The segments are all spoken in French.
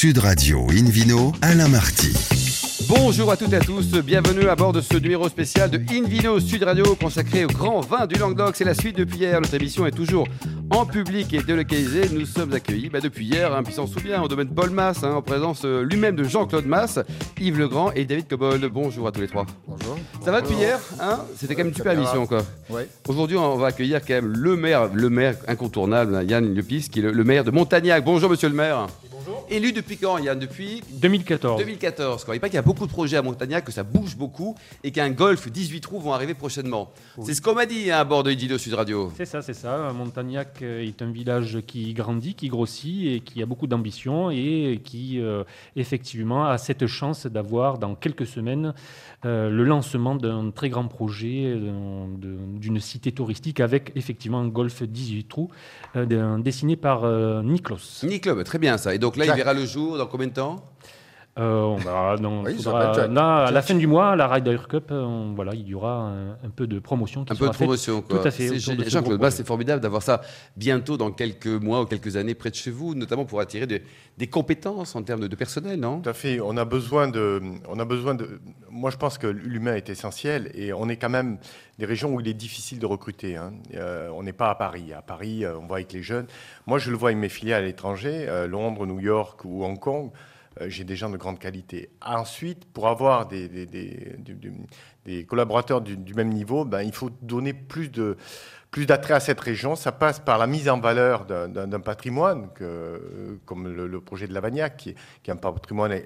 Sud Radio Invino, Alain Marty. Bonjour à toutes et à tous, bienvenue à bord de ce numéro spécial de Invino Sud Radio consacré au grand vin du Languedoc. C'est la suite depuis hier, notre émission est toujours en public et délocalisée. Nous sommes accueillis bah, depuis hier, hein, puis s'en souvient, au domaine Paul Mass, hein, en présence euh, lui-même de Jean-Claude Mass, Yves Legrand et David Cobold. Bonjour à tous les trois. Bonjour. Ça va depuis hier hein? C'était quand même une super émission quoi. Ouais. Aujourd'hui, on va accueillir quand même le maire, le maire incontournable, hein, Yann Lepis, qui est le, le maire de Montagnac. Bonjour monsieur le maire. Élu depuis quand Yann Depuis 2014. 2014. Quoi. Il paraît qu'il y a beaucoup de projets à Montagnac, que ça bouge beaucoup et qu'un golf 18 trous vont arriver prochainement. C'est ce qu'on m'a dit hein, à bord de Idido Sud Radio. C'est ça, c'est ça. Montagnac euh, est un village qui grandit, qui grossit et qui a beaucoup d'ambition et qui, euh, effectivement, a cette chance d'avoir dans quelques semaines euh, le lancement d'un très grand projet d'une cité touristique avec effectivement un golf 18 trous euh, dessiné par Niklos. Nick Club, très bien ça. Et donc là, il verra le jour dans combien de temps? Euh, on verra dans- Oui, il faudra- s'appelle Jack. là, à la fin du mois, la Ryder Cup, on- voilà, il y aura un, un peu de promotion qui Un peu de faite. promotion. Quoi. Tout à fait, Jean-Claude c'est formidable d'avoir ça bientôt dans quelques mois ou quelques années près de chez vous, notamment pour attirer des, des compétences en termes de, de personnel, non? Tout à fait. On a besoin de. On a besoin de. Moi, je pense que l'humain est essentiel et on est quand même des régions où il est difficile de recruter. hein. Euh, on n'est pas à Paris. À Paris, euh, on voit avec les jeunes. Moi, je le vois avec mes filiales à l'étranger, euh, Londres, New York ou Hong Kong. Euh, J'ai des gens de grande qualité. Ensuite, pour avoir des, des collaborateurs du, du même niveau, ben, il faut donner plus de plus d'attrait à cette région. Ça passe par la mise en valeur d'un- patrimoine, que, euh, comme le, le projet de Lavagnac, qui est, qui est un patrimoine e-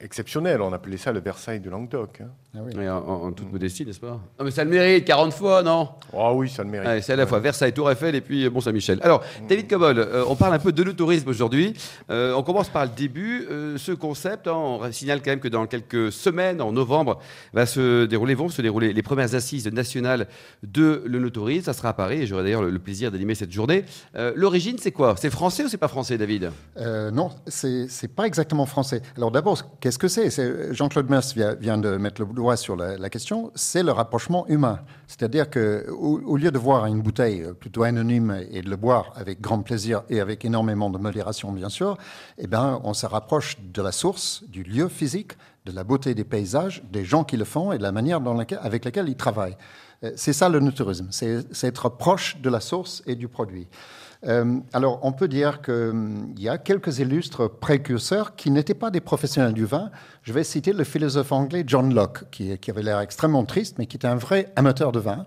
exceptionnel. On appelait ça le Versailles de Languedoc. hein. Ah oui. En, en toute modestie, n'est-ce pas? Non, mais ça le mérite, 40 fois, non? Ah oui, ça le mérite. Allez, C'est à la fois Versailles, Tour Eiffel et puis Mont-Saint-Michel. Alors, David Cobol, euh, on parle un peu de le tourisme aujourd'hui. Euh, on commence par le début. Euh, ce concept, hein, on signale quand même que dans quelques semaines, en novembre, va se dérouler, vont se dérouler les premières assises nationales de le tourisme. Ça sera à Paris et j'aurai d'ailleurs le, plaisir d'animer cette journée. Euh, L'origine, c'est quoi? C'est français ou c'est pas français, David? Euh, non, c'est pas exactement français. Alors d'abord, qu'est-ce que c'est? Jean-Claude Mers vient, de mettre le doigt sur la, la question. C'est le rapprochement humain. C'est-à-dire que au, au lieu de voir une bouteille euh, plutôt anonyme et de le boire avec grand plaisir et avec énormément de modération, bien sûr, eh ben, on se rapproche de la source, du lieu physique, de la beauté des paysages, des gens qui le font et de la manière avec laquelle ils travaillent. Euh, C'est ça le tourisme, c'est être proche de la source et du produit. Euh, alors, on peut dire qu'il y a quelques illustres précurseurs qui n'étaient pas des professionnels du vin. Je vais citer le philosophe anglais John Locke, qui, qui avait l'air extrêmement triste, mais qui était un vrai amateur de vin.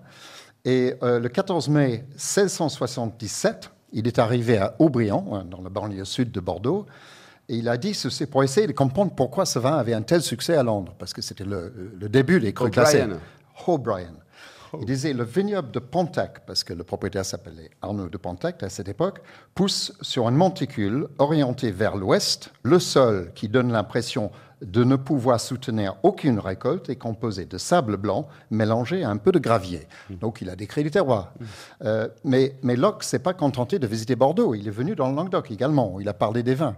Et euh, le 14 mai 1677, il est arrivé à Aubryon, hein, dans la banlieue sud de Bordeaux, et il a dit ceci pour essayer de comprendre pourquoi ce vin avait un tel succès à Londres, parce que c'était le, le début des crus glacés. O'Brien. O'Brien. Il disait le vignoble de Pontac, parce que le propriétaire s'appelait Arnaud de Pontac à cette époque, pousse sur une monticule orientée vers l'ouest. Le sol, qui donne l'impression de ne pouvoir soutenir aucune récolte, est composé de sable blanc mélangé à un peu de gravier. Donc il a décrit les terroirs. Euh, mais, mais Locke s'est pas contenté de visiter Bordeaux. Il est venu dans le Languedoc également. où Il a parlé des vins.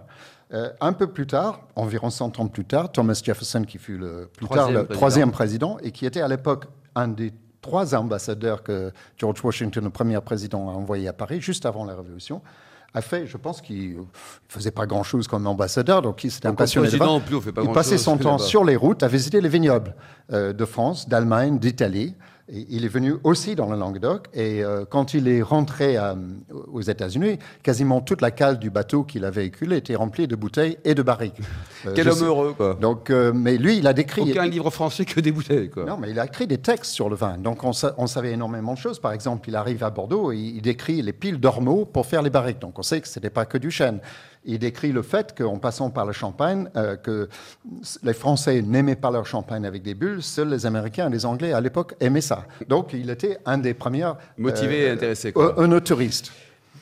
Euh, un peu plus tard, environ 100 ans plus tard, Thomas Jefferson, qui fut le, plus tard Troisième le président. troisième président et qui était à l'époque un des trois ambassadeurs que George Washington, le premier président, a envoyé à Paris juste avant la Révolution, a fait, je pense qu'il ne faisait pas grand-chose comme ambassadeur, donc il s'était passionné il passait son temps sur les routes à visiter les vignobles euh, de France, d'Allemagne, d'Italie. Il est venu aussi dans le Languedoc. Et euh, quand il est rentré euh, aux États-Unis, quasiment toute la cale du bateau qu'il a véhiculé était remplie de bouteilles et de barriques. Euh, Quel homme sais- heureux, quoi. Donc, euh, mais lui, il a décrit. Aucun livre français que des bouteilles, quoi. Non, mais il a écrit des textes sur le vin. Donc, on, sa- on savait énormément de choses. Par exemple, il arrive à Bordeaux et il décrit les piles d'ormeaux pour faire les barriques. Donc, on sait que ce n'était pas que du chêne. Il décrit le fait qu'en passant par le champagne, euh, que les Français n'aimaient pas leur champagne avec des bulles, seuls les Américains et les Anglais à l'époque aimaient ça. Donc, il était un des premiers. euh, Motivé et intéressé, quoi. Un, un touriste.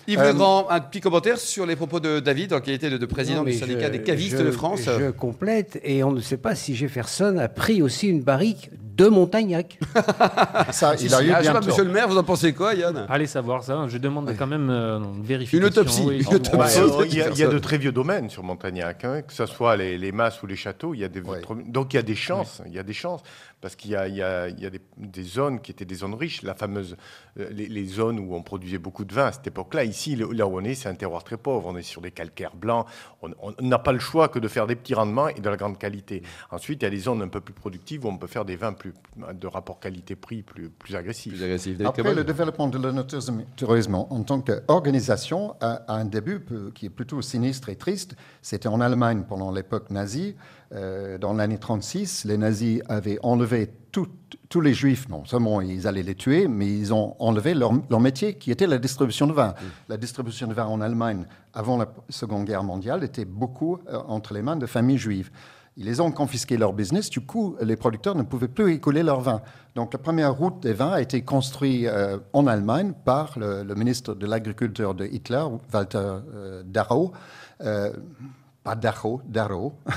Yves Euh, Legrand, un petit commentaire sur les propos de David, en qualité de, de président du syndicat je- des cavistes je- de France. Je complète, et on ne sait pas si Jefferson a pris aussi une barrique de Montagnac. Ça, il a eu ah, je sais bien pas, tort. monsieur le maire, vous en pensez quoi, Yann Allez savoir ça. Je demande quand même euh, une vérification. Une autopsie, oui. une autopsie. Bah, Absolument. alors, il, y a, il y a Personne. de très vieux domaines sur Montagnac, hein, que ce soit les, les masses ou les châteaux. Il y a des, Ouais. donc il y a des chances. Il y a des chances. parce qu'il y a, il y a- il y a des, des zones qui étaient des zones riches, la fameuse, euh, les, les zones où on produisait beaucoup de vin à cette époque-là. Ici, là où on est, c'est un terroir très pauvre. On est sur des calcaires blancs. On on n'a pas le choix que de faire des petits rendements et de la grande qualité. Ensuite, il y a des zones un peu plus productives où on peut faire des vins plus, de rapport qualité-prix plus, plus agressif. Après, le développement de l'onotourisme tourisme en tant qu'organisation a, a un début qui est plutôt sinistre et triste. C'était en Allemagne pendant l'époque nazie. Euh, dans l'année 36, les nazis avaient enlevé tout- tous les juifs. Non seulement ils allaient les tuer, mais ils ont enlevé leur, leur métier qui était la distribution de vin. La distribution de vin en Allemagne, avant la Seconde Guerre mondiale, était beaucoup euh, entre les mains de familles juives. Ils les ont confisqué leur business. Du coup, les producteurs ne pouvaient plus écouler leur vin. Donc, la première route des vins a été construite euh, en Allemagne par le, le ministre de l'Agriculture de Hitler, Walter euh, Darrow. Euh, pas Darrow, Darrow.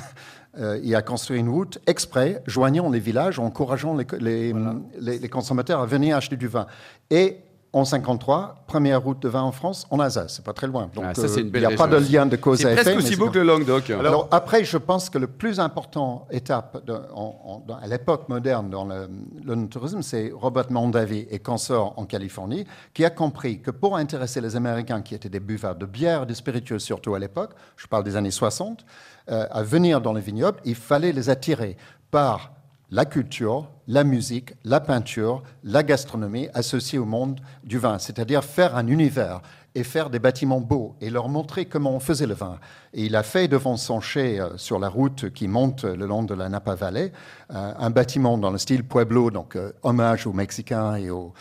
Euh, il a construit une route exprès, joignant les villages, encourageant les, les, les- les consommateurs à venir acheter du vin. Et en 53, première route de vin en France, en Alsace. C'est pas très loin. Donc, Ah, ça, c'est une euh, il n'y a pas de lien de cause C'est à effet. presque mais aussi c'est beau que le Languedoc. alors, après, je pense que le plus important étape de- en- en- à l'époque moderne dans le, le tourisme, c'est Robert Mondavi et consorts en Californie, qui a compris que pour intéresser les Américains, qui étaient des buveurs de bière, de spiritueux surtout à l'époque, je parle des années 60, euh, à venir dans les vignobles, il fallait les attirer par la culture, la musique, la peinture, la gastronomie associée au monde du vin, c'est-à-dire faire un univers et faire des bâtiments beaux et leur montrer comment on faisait le vin. Et il a fait devant son chai euh, sur la route qui monte le long de la Napa Valley euh, un bâtiment dans le style Pueblo, donc euh, hommage aux Mexicains et au-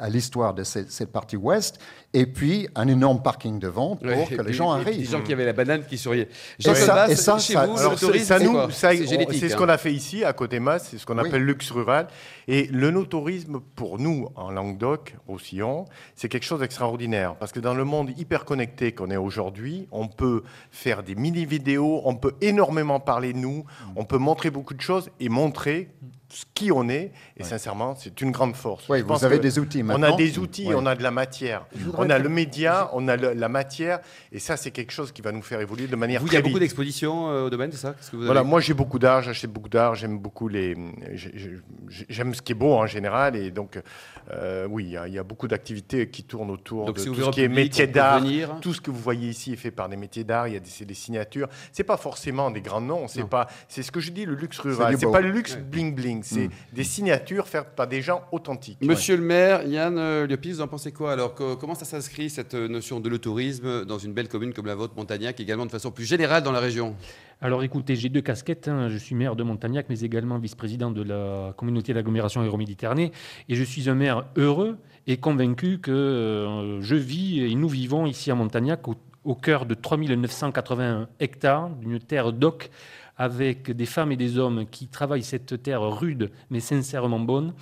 à, l'histoire de cette, cette partie ouest, et puis un énorme parking devant pour Ouais, que les gens arrivent. Des gens qui avaient la banane qui souriaient. Et ça- et ça, chez ça- vous, Alors, ça, nous, C'est ce hein. qu'on a fait ici, à côté de Masse, c'est ce qu'on Oui. appelle luxe rural. Et le no-tourisme, pour nous, en Languedoc, au Sillon, c'est quelque chose d'extraordinaire. Parce que dans le monde hyper connecté qu'on est aujourd'hui, on peut faire des mini-vidéos, on peut énormément parler de nous, on peut montrer beaucoup de choses et montrer qui on est. Et sincèrement, c'est une grande force. Oui, vous avez des outils On maintenant. a des outils, on a de la matière. On a le média, on a le- la matière. Et ça, c'est quelque chose qui va nous faire évoluer de manière Vous, il y a très beaucoup d'expositions euh, au domaine, c'est ça? Qu'est-ce que vous Voilà, avez moi j'ai beaucoup d'art, j'achète beaucoup d'art, j'aime beaucoup les, j'ai- j'ai- j'aime ce qui est beau en général et donc euh, oui, il y a- il y, a beaucoup d'activités qui tournent autour Donc, de tout ce qui est métier on d'art. Tout ce que vous voyez ici est fait par des métiers d'art. Il y a des, des signatures. C'est pas forcément des grands noms. C'est pas, c'est ce que je dis, le luxe rural. C'est pas le luxe Ouais. C'est Mm. des signatures faites par des gens authentiques. Monsieur le maire, Yann euh, Liopis, vous en pensez quoi Alors, co- comment ça s'inscrit, cette euh, notion de le tourisme, dans une belle commune comme la vôtre, Montagnac, également de façon plus générale dans la région? Alors écoutez, j'ai deux casquettes. hein. Je suis maire de Montagnac, mais également vice-président de la communauté d'agglomération Euroméditerranée. Et je suis un maire heureux et convaincu que euh, je vis et nous vivons ici à Montagnac au, au cœur de 3981 hectares d'une terre d'oc avec des femmes et des hommes qui travaillent cette terre rude mais sincèrement bonne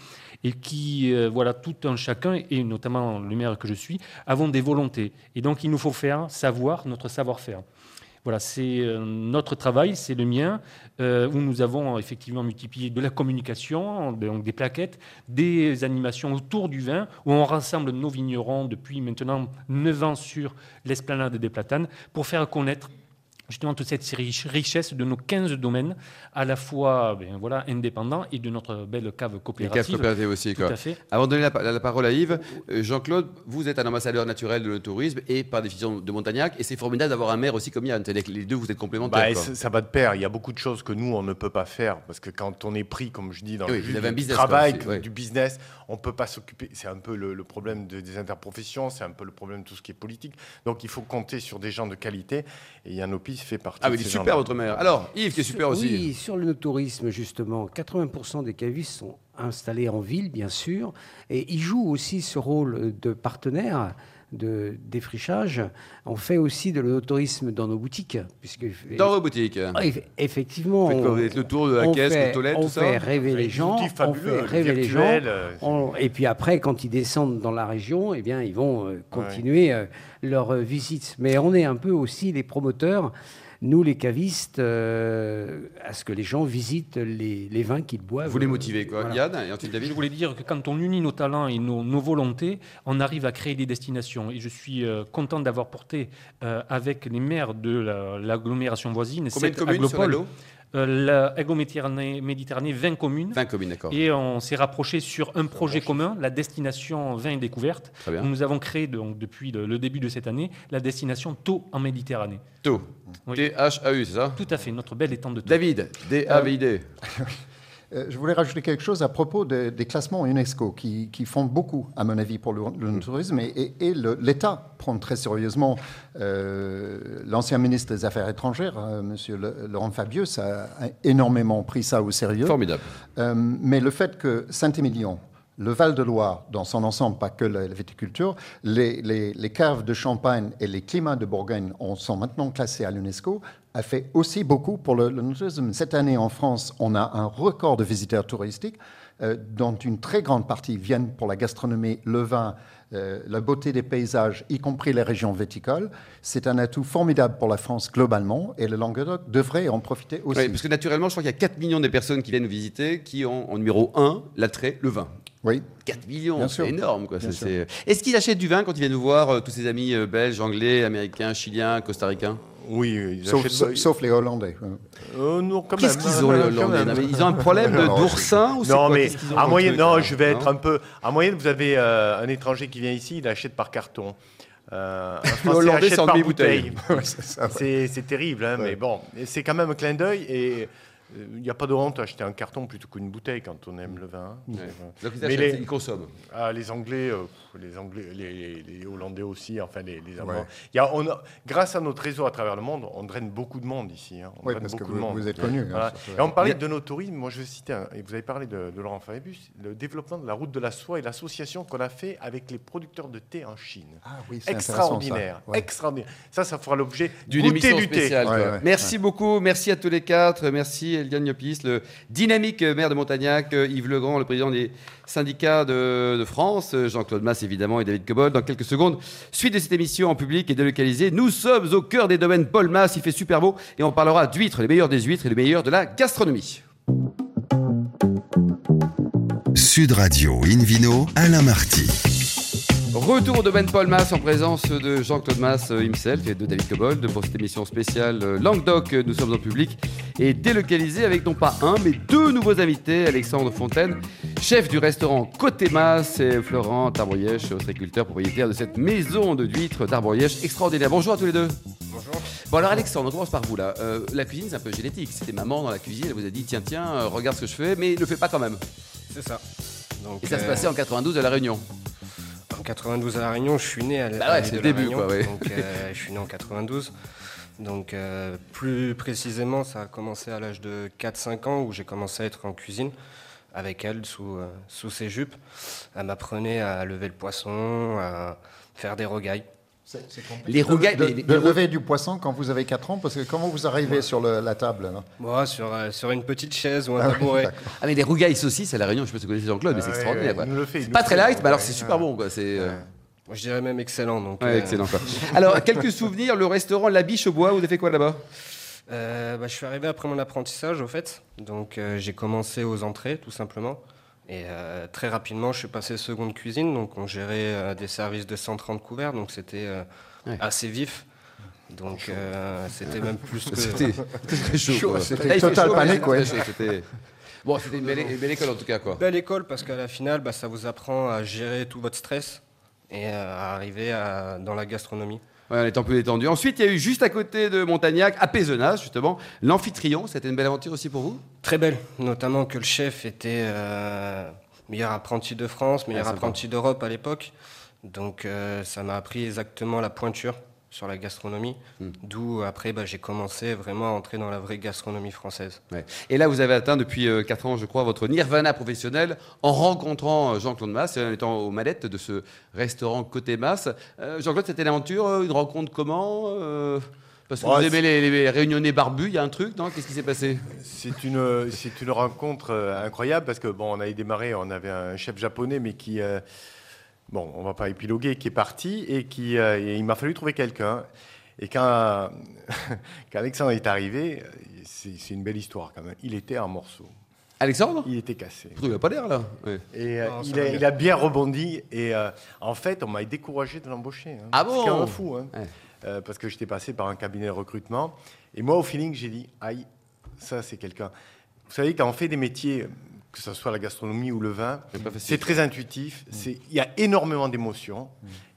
et qui, euh, voilà, tout un chacun, et notamment le maire que je suis, avons des volontés. Et donc il nous faut faire savoir notre savoir-faire. Voilà, c'est euh, notre travail, c'est le mien, euh, où nous avons effectivement multiplié de la communication, donc des plaquettes, des animations autour du vin, où on rassemble nos vignerons depuis maintenant 9 ans sur l'esplanade des Platanes pour faire connaître justement toute cette riche- richesse de nos 15 domaines, à la fois ben, voilà, indépendants et de notre belle cave Les caves coopérative. coopératives aussi, Tout quoi. à fait. Avant de donner la, pa- la parole à Yves, euh, Jean-Claude, vous êtes un ambassadeur naturel de le tourisme et par définition de Montagnac, et c'est formidable d'avoir un maire aussi comme Yann. Les deux, vous êtes complémentaires. Bah, ça va de pair. Il y a beaucoup de choses que nous, on ne peut pas faire. Parce que quand on est pris, comme je dis, dans Oui, le du business, travail, quoi, aussi, ouais. du business, on ne peut pas s'occuper. C'est un peu le, le problème de- des interprofessions, c'est un peu le problème de tout ce qui est politique. Donc il faut compter sur des gens de qualité. Et Yann Opis fait partie Ah, mais il est super, votre maire. Alors, Yves, qui est super aussi. Oui, sur le tourisme, justement, 80% des cavistes sont installés en ville, bien sûr, et ils jouent aussi ce rôle de partenaire de défrichage. On fait aussi de l'autorisme dans nos boutiques, puisque Dans vos boutiques. Eff- effectivement, Faites on, vous faites le tour de la caisse, fait, le toilette, on tout ça fait rêver les gens, outils on fabuleux, fait rêver les gens. euh, On- et puis après, quand ils descendent dans la région, eh bien, ils vont euh, continuer euh, leur euh, visite. Mais on est un peu aussi les promoteurs, nous les cavistes, euh, à ce que les gens visitent les, les vins qu'ils boivent. Vous les motivez, quoi. Voilà. Yann, et ensuite David Je voulais dire que quand on unit nos talents et nos, nos volontés, on arrive à créer des destinations. Et je suis euh, content d'avoir porté euh, avec les maires de la- l'agglomération voisine, Combien de cette communes sur aglopole, l'aglo la Ego Méditerranée, Méditerranée, 20 communes. 20 communes, d'accord. Et on s'est rapproché sur un projet commun, la destination vin et découverte. Très bien. Nous avons créé donc, depuis le, début de cette année la destination Taux en Méditerranée. Tau. Oui. T-H-A-U, c'est ça? Tout à fait, notre bel étang de Taux. David, D-A-V-I-D. Euh, Je voulais rajouter quelque chose à propos de- des classements UNESCO qui, qui font beaucoup, à mon avis, pour le, le tourisme. Et, et- et le- l'État prend très sérieusement. euh, L'ancien ministre des Affaires étrangères, euh, Monsieur Le- Laurent Fabius, a, énormément pris ça au sérieux. Formidable. Euh, mais le fait que Saint-Émilion, le Val-de-Loire, dans son ensemble, pas que la, viticulture, les, les- les caves de Champagne et les climats de Bourgogne ont- sont maintenant classés à l'UNESCO, a fait aussi beaucoup pour le, le tourisme. Cette année, en France, on a un record de visiteurs touristiques, euh, dont une très grande partie viennent pour la gastronomie, le vin, euh, la beauté des paysages, y compris les régions viticoles. C'est un atout formidable pour la France globalement, et le Languedoc devrait en profiter aussi. Oui, parce que naturellement, je crois qu'il y a 4 millions de personnes qui viennent nous visiter qui ont en numéro 1 l'attrait, le vin. Oui. 4 millions, c'est énorme. Quoi. Est-ce qu'ils achètent du vin quand ils viennent nous voir, euh, tous ces amis belges, anglais, américains, chiliens, costaricains? Oui, ils Sauf, achètent- sauf- sauf les Hollandais. Euh, non, quand Qu'est-ce même, qu'ils hein, ont, les Hollandais. Non, Ils ont un problème de- d'oursin ou Non, quoi mais Qu'est-ce qu'ils ont à moyenne, non, là je vais être un peu. À moyenne, vous avez euh, un étranger qui vient ici, il achète par carton. Euh, un Français Hollandais, achète c'est en par bouteille. Ouais, c'est ça, ouais. C'est c'est terrible, hein, Ouais. mais bon, c'est quand même un clin d'œil et il n'y a pas de honte à acheter un carton plutôt qu'une bouteille quand on aime le vin. Ouais. Euh, Donc ils, Mais achètent, les- ils consomment. ah, les Anglais, euh, les Anglais, les, les- les Hollandais aussi, enfin les, les Allemands. Ouais. Il y a, on a- grâce à notre réseau à travers le monde, on draine beaucoup de monde ici. hein. On draine parce que beaucoup vous, de monde. vous êtes connu. hein, Voilà. Et on parlait de nos tourismes. Moi, je veux citer, un- et vous avez parlé de, de Laurent Fabius, le développement de la route de la soie et l'association qu'on a fait avec les producteurs de thé en Chine. Ah oui, c'est Extraordinaire, ça. Ouais. extraordinaire. Ça, ça fera l'objet D'une émission du thé. spéciale. Ouais, quoi. ouais, merci beaucoup, merci à tous les quatre. Merci Eliane Niopis, le dynamique maire de Montagnac, euh, Yves Legrand, le président des syndicats de, France, euh, Jean-Claude Masse évidemment et David Cobol. Dans quelques secondes, suite de cette émission en public et délocalisée, nous sommes au cœur des domaines Paul Masse, il fait super beau et on parlera d'huîtres, les meilleurs des huîtres et les meilleurs de la gastronomie. Sud Radio Invino, Alain Marty. Retour au domaine Paul Mass en présence de Jean-Claude Mass euh, himself et de David Cobold pour cette émission spéciale euh, Languedoc. euh, Nous sommes en public et délocalisé avec non pas un mais deux nouveaux invités. Alexandre Fontaine, chef du restaurant Côté Mass et Florent Tarborièche, ostréiculteur, propriétaire de cette maison de d'huîtres d'Arborièche extraordinaire. Bonjour à tous les deux. Bonjour. Bon alors Alexandre, on commence par vous là. Euh, la cuisine c'est un peu génétique. C'était maman dans la cuisine, elle vous a dit tiens tiens, regarde ce que je fais, mais ne fais pas quand même. C'est ça. Donc, Et ça se passait en 92 à La Réunion. En 92 à La Réunion. Je suis né à, Bah ouais, c'est de le début, Réunion. quoi, ouais. Donc, euh, je suis né en 92. Donc, euh, plus précisément, ça a commencé à l'âge de 4-5 ans où j'ai commencé à être en cuisine avec elle sous, euh, sous ses jupes. Elle m'apprenait à lever le poisson, à faire des rogailles. Les rougailles- De, les- de les- lever du poisson quand vous avez 4 ans, parce que comment vous arrivez sur le- la table Moi, sur, euh, sur une petite chaise ou un Ah tabouret. Ah mais les rougailles saucisses à La Réunion, je sais pas si vous connaissez Jean-Claude, mais c'est Ah, ouais, extraordinaire. ouais, C'est pas très light, mais alors c'est super bon quoi. C'est euh, je dirais même excellent. Donc, ouais, euh, excellent quoi. Alors quelques souvenirs, le restaurant La Biche au Bois, vous avez fait quoi là-bas? Euh, bah, je suis arrivé après mon apprentissage, au fait. Donc, euh, j'ai commencé aux entrées, tout simplement. Et euh, très rapidement, je suis passé seconde cuisine. Donc, on gérait euh, des services de 130 couverts. Donc, c'était euh, Ouais. assez vif. Donc, euh, c'était même plus que. C'était chaud. c'était total panique, c'était ouais. Bon, c'était une belle, une belle école en tout cas quoi. Belle école parce qu'à la finale, bah, ça vous apprend à gérer tout votre stress et à arriver à- dans la gastronomie. Ouais, on est un peu détendu. Ensuite, il y a eu juste à côté de Montagnac, à Pézenas justement, l'amphitryon. C'était une belle aventure aussi pour vous? Très belle, notamment que le chef était euh, meilleur apprenti de France, meilleur Ah, apprenti d'Europe à l'époque. Donc euh, ça m'a appris exactement la pointure sur la gastronomie. Hmm. D'où après bah, j'ai commencé vraiment à entrer dans la vraie gastronomie française. Ouais. Et là, vous avez atteint depuis 4 ans, je crois, votre nirvana professionnel en rencontrant euh, Jean-Claude Masse et en étant aux manettes de ce restaurant Côté Masse. Euh, Jean-Claude, c'était l'aventure, euh, une rencontre comment euh, Parce que Ouais, vous aimez les, les réunionnais barbus, il y a un truc, non? Qu'est-ce qui s'est passé? C'est une, c'est une rencontre euh, incroyable parce que bon, on avait démarré, on avait un chef japonais, mais qui, euh, bon, on va pas épiloguer, qui est parti et qui, euh, et il m'a fallu trouver quelqu'un. Et quand, quand Alexandre est arrivé, c'est c'est une belle histoire quand même. Il était en morceaux, Alexandre? Il était cassé. Il n'a pas l'air là? Et euh, Non, il, a, bien. il a bien rebondi. Et euh, en fait, on m'a découragé de l'embaucher. hein. Ah C'est bon quand même fou. hein. Ouais. Euh, parce que j'étais passé par un cabinet de recrutement. Et moi, au feeling, j'ai dit, aïe, Ça, c'est quelqu'un. Vous savez, quand on fait des métiers, que ce soit la gastronomie ou le vin, c'est très intuitif. Il y a énormément d'émotions.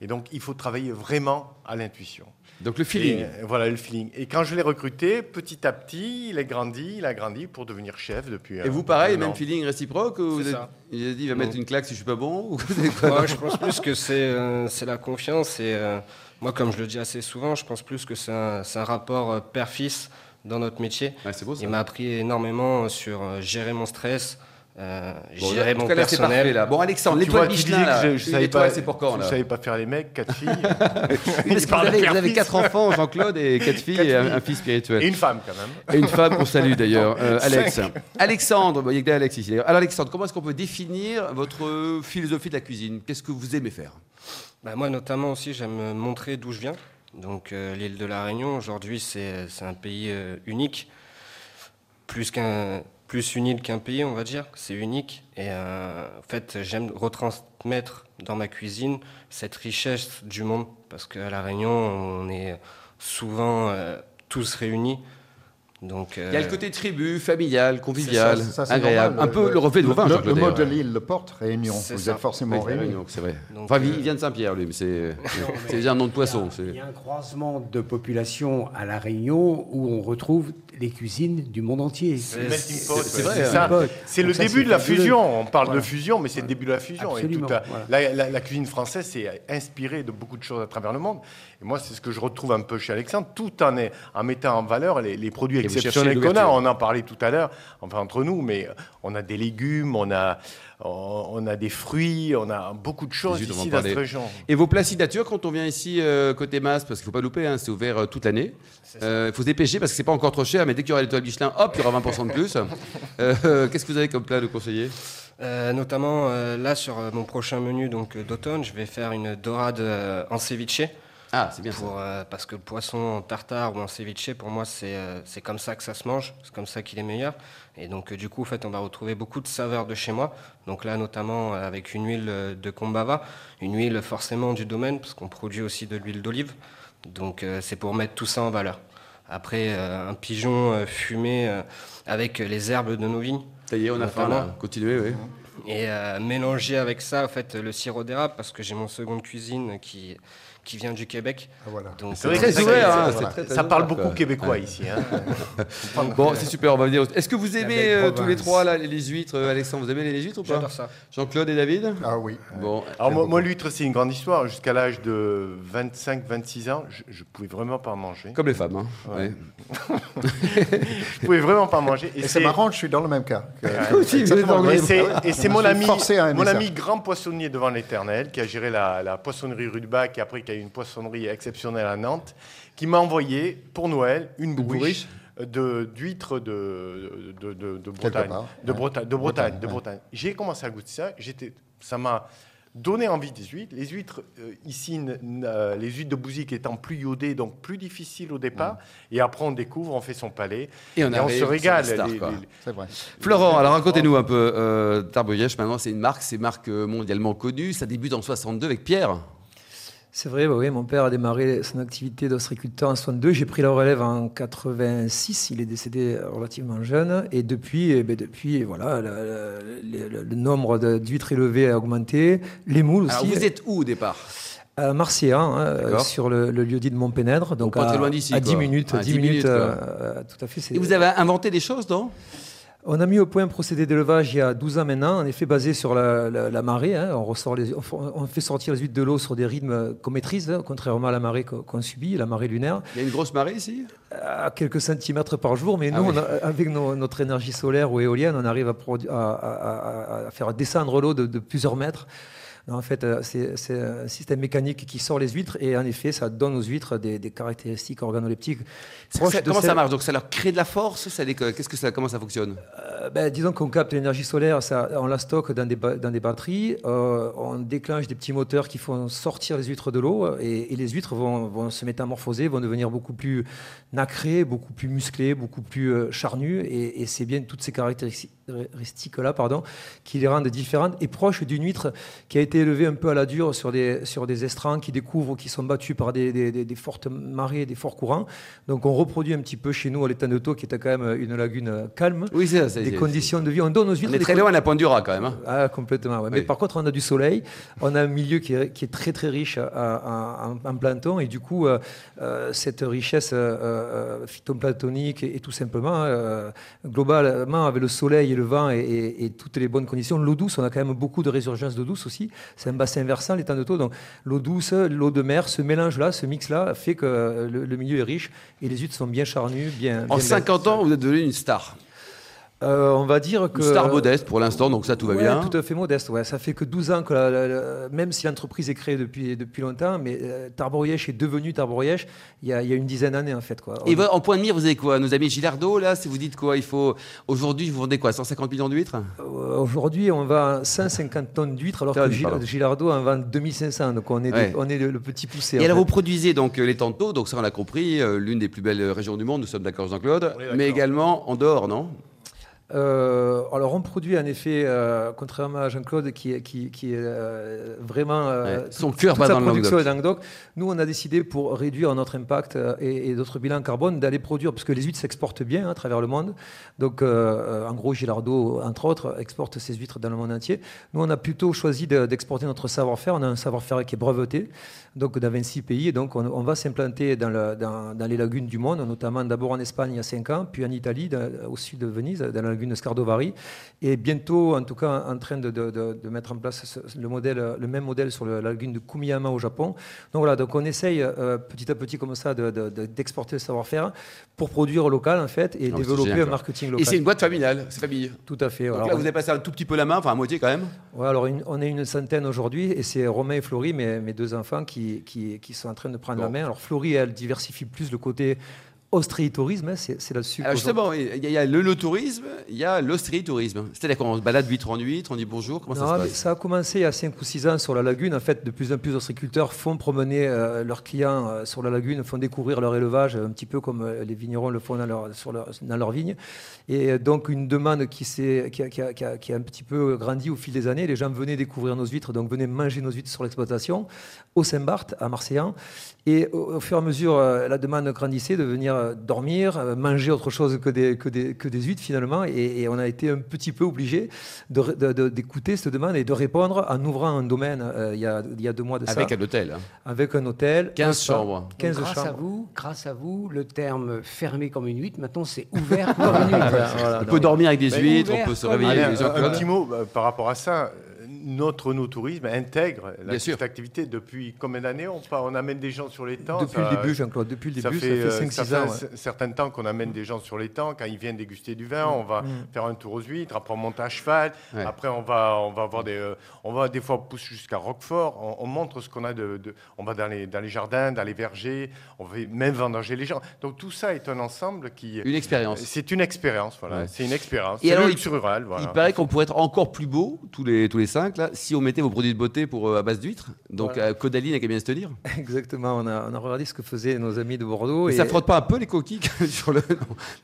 Et donc, il faut travailler vraiment à l'intuition. Donc le feeling. Et, voilà le feeling. Et quand je l'ai recruté, petit à petit, il a grandi, il a grandi pour devenir chef depuis. Et vous, pareil, même feeling réciproque ou vous ça. Il a dit, il va mettre une claque si je suis pas bon ou Moi, je pense plus que c'est euh, c'est la confiance. Et euh, moi, comme je le dis assez souvent, je pense plus que c'est un, c'est un rapport euh, père-fils dans notre métier. Beau ça. Il m'a appris énormément sur euh, gérer mon stress, euh, Bon, tout mon cas, là, c'est parfait, personnel. là. Bon, Alexandre, l'étoile Michelin, je, je savais pas, c'est pour quand, je là savais pas faire les mecs, quatre filles. Parce que vous avez, vous avez quatre enfants, Jean-Claude, et quatre filles Quatre et un, filles. un fils spirituel. Et une femme quand même. Et une femme qu'on salue d'ailleurs, euh, Alex. Alexandre, bon, il y a que des Alex ici. Alors Alexandre, comment est-ce qu'on peut définir votre philosophie de la cuisine? Qu'est-ce que vous aimez faire? Bah, moi, notamment aussi, j'aime montrer d'où je viens. Donc, euh, l'île de la Réunion, aujourd'hui, c'est c'est un pays euh, unique. Plus, qu'un, plus une île qu'un pays, on va dire. C'est unique. Et euh, en fait, j'aime retransmettre dans ma cuisine cette richesse du monde. Parce qu'à la Réunion, on est souvent euh, tous réunis. Donc, Il y a le euh, côté tribu, familial, convivial, Ça, ça, c'est agréable. normal. Un peu le, reflet de vos vins, Le, le mot de l'île le porte, Réunion. Vous ça. êtes forcément Oui, Réunion. C'est vrai. Donc, Enfin, il euh, vient de Saint-Pierre, lui, mais c'est c'est déjà un nom de poisson. c'est- Il y a un croisement de population à La Réunion où on retrouve les cuisines du monde entier. C'est- vrai, c'est hein. le ça, début de la fusion. On parle Voilà. de fusion, mais c'est le début de la fusion. La, cuisine française s'est inspirée de beaucoup de choses à travers le monde. Et moi, c'est ce que je retrouve un peu chez Alexandre, tout en, mettant en valeur les, les produits Exceptionnels qu'on a. On en parlait tout à l'heure, enfin entre nous, mais on a des légumes, on a, on a des fruits, on a beaucoup de choses ici dans cette région. Et vos plats signature, quand on vient ici euh, côté Masse, parce qu'il ne faut pas louper, hein, c'est ouvert euh, toute l'année. Euh, Il faut se dépêcher parce que c'est pas encore trop cher, mais dès qu'il y aura l'étoile Michelin, hop, il y aura 20% de plus. Euh, Qu'est-ce que vous avez comme plat de conseiller? Euh, notamment euh, là sur euh, mon prochain menu donc euh, d'automne, je vais faire une dorade euh, en ceviche Ah, c'est bien ça. pour, euh, parce que le poisson en tartare ou en ceviche pour moi c'est euh, c'est comme ça que ça se mange, c'est comme ça qu'il est meilleur et donc euh, du coup en fait on va retrouver beaucoup de saveurs de chez moi. Donc là notamment euh, avec une huile de Kombava, une huile forcément du domaine parce qu'on produit aussi de l'huile d'olive. Donc euh, c'est pour mettre tout ça en valeur. Après euh, un pigeon euh, fumé euh, avec les herbes de nos vignes Ça y est, on a faim là. Continuez, oui. et euh, mélanger avec ça en fait le sirop d'érable parce que j'ai mon seconde cuisine qui qui vient du Québec. Ah, voilà. Donc C'est vrai euh, que Très ça, ouvert, ça- hein, voilà. c'est très, très Ça parle beaucoup quoi. québécois ici. hein. Bon, c'est super, on va venir. Est-ce que vous aimez euh, tous les trois là, les, huîtres euh, Alexandre, vous aimez les huîtres ou pas? J'adore ça. Jean-Claude et David? Ah oui. Bon, Alors moi, moi, l'huître, c'est une grande histoire. Jusqu'à l'âge de 25-26 ans, je, je pouvais vraiment pas en manger. comme les femmes. Hein. Ouais. Ouais. Je pouvais vraiment pas en manger. Et c'est marrant, je suis dans le même cas. que- Et c'est, Ah et c'est mon ami, mon ami grand poissonnier devant l'éternel, qui a géré la, la poissonnerie rue de Bac et après qui a une poissonnerie exceptionnelle à Nantes, qui m'a envoyé pour Noël une bourriche d'huîtres de, de, de, de Bretagne. part, De ouais. Bretagne, de Bretagne, Bretagne, de ouais. Bretagne. J'ai commencé à goûter ça, j'étais, ça m'a donné envie des huîtres. Les huîtres, euh, ici, euh, les huîtres de Bouzic étant plus iodées, donc plus difficiles au départ, et après on découvre, on fait son palais, Et on, et on arrive se régale. C'est vrai. Florent, alors racontez-nous un peu. Euh, Tarbouillèche, maintenant, c'est une marque, c'est une marque euh, mondialement connue. Ça débute en 62 avec Pierre. C'est vrai, bah oui, mon père a démarré son activité d'ostréiculteur en 62. J'ai pris la relève en 86. Il est décédé relativement jeune. Et depuis, eh ben, depuis voilà, le, le- le- nombre d'huîtres élevées a augmenté. Les moules aussi. Alors, vous êtes où au départ? À Marseillan, hein, sur le, le lieu dit de Montpénèdre. Donc pas à, très loin d'ici, À quoi. 10 minutes. À 10 10 minutes, euh, tout à fait. Et vous avez inventé des choses, non? On a mis au point un procédé d'élevage il y a 12 ans maintenant, en effet basé sur la, la- la marée. hein. On, ressort les- on f- on fait sortir les huîtres de l'eau sur des rythmes qu'on maîtrise, hein, contrairement à la marée qu'on subit, la marée lunaire, Il y a une grosse marée ici? À quelques centimètres par jour. Mais Ah nous, oui. on a- avec nos- notre énergie solaire ou éolienne, on arrive à, produ- à- à- à- à faire descendre l'eau de, de plusieurs mètres. Non, en fait, euh, c'est un système mécanique qui sort les huîtres et en effet, ça donne aux huîtres des, des caractéristiques organoleptiques Ça- Comment ça marche? Donc ça leur crée de la force ça décolle Qu'est-ce que ça, Comment ça fonctionne? Euh, ben, disons qu'on capte l'énergie solaire, ça, on la stocke dans des, ba- dans des batteries, euh, on déclenche des petits moteurs qui font sortir les huîtres de l'eau et, et les huîtres vont, vont se métamorphoser, vont devenir beaucoup plus nacrées, beaucoup plus musclées, beaucoup plus charnues et, et c'est bien toutes ces caractéristiques-là pardon, qui les rendent différentes et proches d'une huître qui a été été élevé un peu à la dure sur des, sur des estrans qui découvrent, qui sont battus par des, des, des, fortes marées, des forts courants. Donc on reproduit un petit peu chez nous à l'étang de Taux, qui était quand même une lagune calme. Oui, c'est ça. Des conditions de vie. On donne aux huîtres. On est très loin à la pointe du rat quand même. Hein. Ah, complètement. Ouais. Mais par contre, on a du soleil. On a un milieu qui est, qui est très très riche en, en, plancton. Et du coup, euh, euh, cette richesse euh, euh phytoplanctonique et, et, tout simplement, euh, globalement, avec le soleil le vent et, et, et toutes les bonnes conditions, l'eau douce, on a quand même beaucoup de résurgence d'eau douce aussi. C'est un bassin versant, l'étang de Taux. Donc l'eau douce, l'eau de mer, ce mélange-là, ce mix-là, fait que le, le, milieu est riche et les huîtres sont bien charnues, bien. En 50 ans, vous êtes devenu une star. Euh, on va dire que. Une star modeste pour l'instant, donc ça tout va ouais, bien. Tout à fait modeste, ouais. Ça fait que 12 ans que, la, la, la, même si l'entreprise est créée depuis, depuis longtemps, mais euh, Tarborièche est devenu Tarborièche il y, a, il y a une dizaine d'années en fait. Quoi. Et on... en point de mire, vous avez quoi Nos amis Gilardo, là, si vous dites quoi Il faut. Aujourd'hui, vous vendez quoi 150 millions d'huîtres? Euh, Aujourd'hui, on vend 150 tonnes d'huîtres, alors que Gil, Gilardo en vend 2500. Donc on est, ouais. de, on est le, le, petit poussé. Et alors, fait. vous produisez donc les tantos, donc ça on l'a compris, euh, l'une des plus belles régions du monde, nous sommes d'accord, Jean-Claude, mais également en dehors, non? Euh, alors on produit en effet, euh, contrairement à Jean-Claude qui, qui, qui, est euh, vraiment ouais, son cœur va dans production le Languedoc. Nous on a décidé pour réduire notre impact et, et notre bilan carbone d'aller produire parce que les huîtres s'exportent bien hein, à travers le monde. Donc en gros Gilardo entre autres exporte ses huîtres dans le monde entier. Nous on a plutôt choisi d'exporter de, notre savoir-faire. On a un savoir-faire qui est breveté donc dans 26 pays. Et donc on, on va s'implanter dans, le, dans, dans, les lagunes du monde, notamment d'abord en Espagne il y a 5 ans, puis en Italie dans, au sud de Venise, dans la lagune de Scardovari, et bientôt en tout cas en train de, de, de mettre en place le, modèle, le même modèle sur la lagune de Kumiyama au Japon. Donc voilà, donc on essaye euh, petit à petit comme ça d'exporter le savoir-faire pour produire local en fait et non, développer un marketing local. Et c'est une boîte familiale, c'est famille. Tout à fait. Donc alors, là vous avez passé un tout petit peu la main, enfin à moitié quand même. Ouais, alors une, on est une centaine aujourd'hui et c'est Romain et Florie, mes, mes deux enfants, qui, qui, qui, sont en train de prendre bon. la main. Alors Florie, elle diversifie plus le côté ostréitourisme, hein, c'est là-dessus. Alors justement, il y, a le no-tourisme, il y a l'ostréitourisme. C'est-à-dire qu'on se balade huître en huître, on dit bonjour, comment non, ça se passe Ça a commencé il y a 5 ou 6 ans sur la lagune. En fait, de plus en plus d'ostréiculteurs font promener euh, leurs clients euh, sur la lagune, font découvrir leur élevage, un petit peu comme euh, les vignerons le font dans leur, sur leur, dans leur vigne. Et donc, une demande qui, qui a, qui, a, qui, a, qui, a, un petit peu grandi au fil des années. Les gens venaient découvrir nos huîtres, donc venaient manger nos huîtres sur l'exploitation, au Saint-Barth, à Marseillan. Et au, au, fur et à mesure, la demande grandissait de venir dormir, manger autre chose que des, que des, que des huîtres finalement. Et, et, on a été un petit peu obligé d'écouter de, de, cette demande et de répondre en ouvrant un domaine euh, il, y a, il y a deux mois de Avec ça. un hôtel. Hein. Avec un hôtel. 15 chambres. 15 grâce chambres. À vous, grâce à vous, le terme fermé comme une huître, maintenant c'est ouvert comme une huître. voilà, on peut dormir avec des huîtres, on peut se réveiller avec des un, un petit mot euh, par rapport à ça notre no-tourisme intègre la, cette activité depuis combien d'années on, on, amène des gens sur les temps Depuis ça, le début, Jean-Claude, depuis le début, ça fait, ça fait 5-6 ça fait ans. un ouais. certain temps qu'on amène des gens sur les temps, quand ils viennent déguster du vin, mmh. on va mmh. faire un tour aux huîtres, après on monte à cheval, ouais. après on va, on va avoir des, euh, on va des fois pousser jusqu'à Roquefort, on, on, montre ce qu'on a de, de, on va dans les, dans les jardins, dans les vergers, on va même vendanger les gens. Donc tout ça est un ensemble qui... Une expérience. C'est une expérience, voilà. Ouais. C'est une expérience. Et alors, il, rural, voilà. il paraît qu'on pourrait être encore plus beau, tous les, tous les cinq, là, si on mettait vos produits de beauté pour, euh, à base d'huîtres. Donc voilà. euh, Codaline n'a qu'à bien se tenir. Exactement. On a, on a, regardé ce que faisaient nos amis de Bordeaux. Mais et... ça frotte pas un peu les coquilles sur le.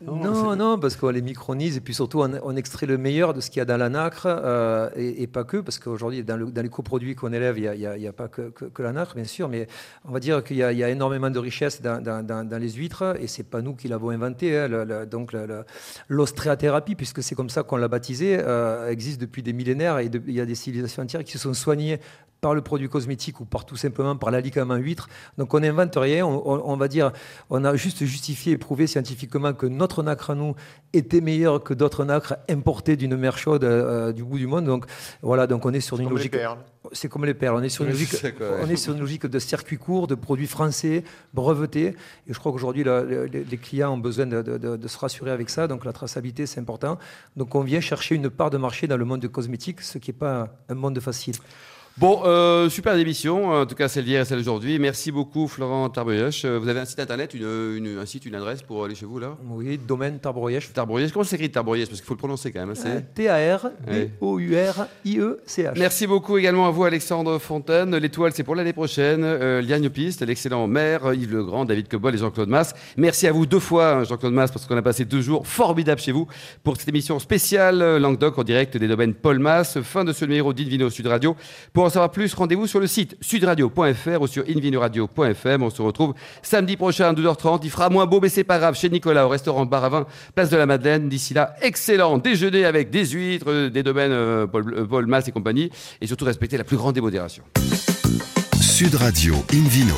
Non, non, non parce qu'on les micronise et puis surtout on, on, extrait le meilleur de ce qu'il y a dans la nacre euh, et, et, pas que, parce qu'aujourd'hui dans, le, dans, les coproduits qu'on élève, il n'y a, a, a, pas que, que, que, la nacre, bien sûr, mais on va dire qu'il y, y, a énormément de richesse dans, dans, dans les huîtres et c'est pas nous qui l'avons inventé. Hein, le, le, donc l'ostréathérapie, puisque c'est comme ça qu'on l'a baptisé, euh, existe depuis des millénaires et de, il y a des civilisations entières qui se sont soignées par le produit cosmétique ou par tout simplement par l'alicament huître. Donc on n'invente rien, on, on, on, va dire, on a juste justifié et prouvé scientifiquement que notre nacre à nous était meilleur que d'autres nacres importés d'une mer chaude euh, du bout du monde. Donc voilà, donc on est sur une comme logique. C'est comme les perles. On est sur une logique. On est sur une logique de circuit court, de produits français brevetés. Et je crois qu'aujourd'hui les clients ont besoin de, de, de, de, se rassurer avec ça. Donc la traçabilité c'est important. Donc on vient chercher une part de marché dans le monde cosmétique, ce qui n'est pas un monde facile. Bon, euh, super émission, en tout cas celle d'hier et celle d'aujourd'hui. Merci beaucoup Florent Tarbroyèche. Vous avez un site internet, une, une, un site, une adresse pour aller chez vous là Oui, domaine Tarbroyèche. Tarbroyèche, comment s'écrit Tarbroyèche Parce qu'il faut le prononcer quand même. Euh, T-A-R-B-O-U-R-I-E-C-H. Merci beaucoup également à vous Alexandre Fontaine. L'étoile c'est pour l'année prochaine. Euh, Liane Piste, l'excellent maire, Yves Legrand, David Cobol et Jean-Claude Masse. Merci à vous deux fois Jean-Claude Masse parce qu'on a passé deux jours formidables chez vous pour cette émission spéciale Languedoc en direct des domaines Paul Masse. Fin de ce numéro d'Invino Sud Radio. Pour Pour en savoir plus, rendez-vous sur le site sudradio.fr ou sur invinoradio.fm. On se retrouve samedi prochain à 12h30. Il fera moins beau, mais c'est pas grave, chez Nicolas, au restaurant Bar à Vin, place de la Madeleine. D'ici là, excellent déjeuner avec des huîtres, euh, des domaines euh, Paul, euh, Paul Mas et compagnie. Et surtout, respectez la plus grande démodération. Sud Radio Invino.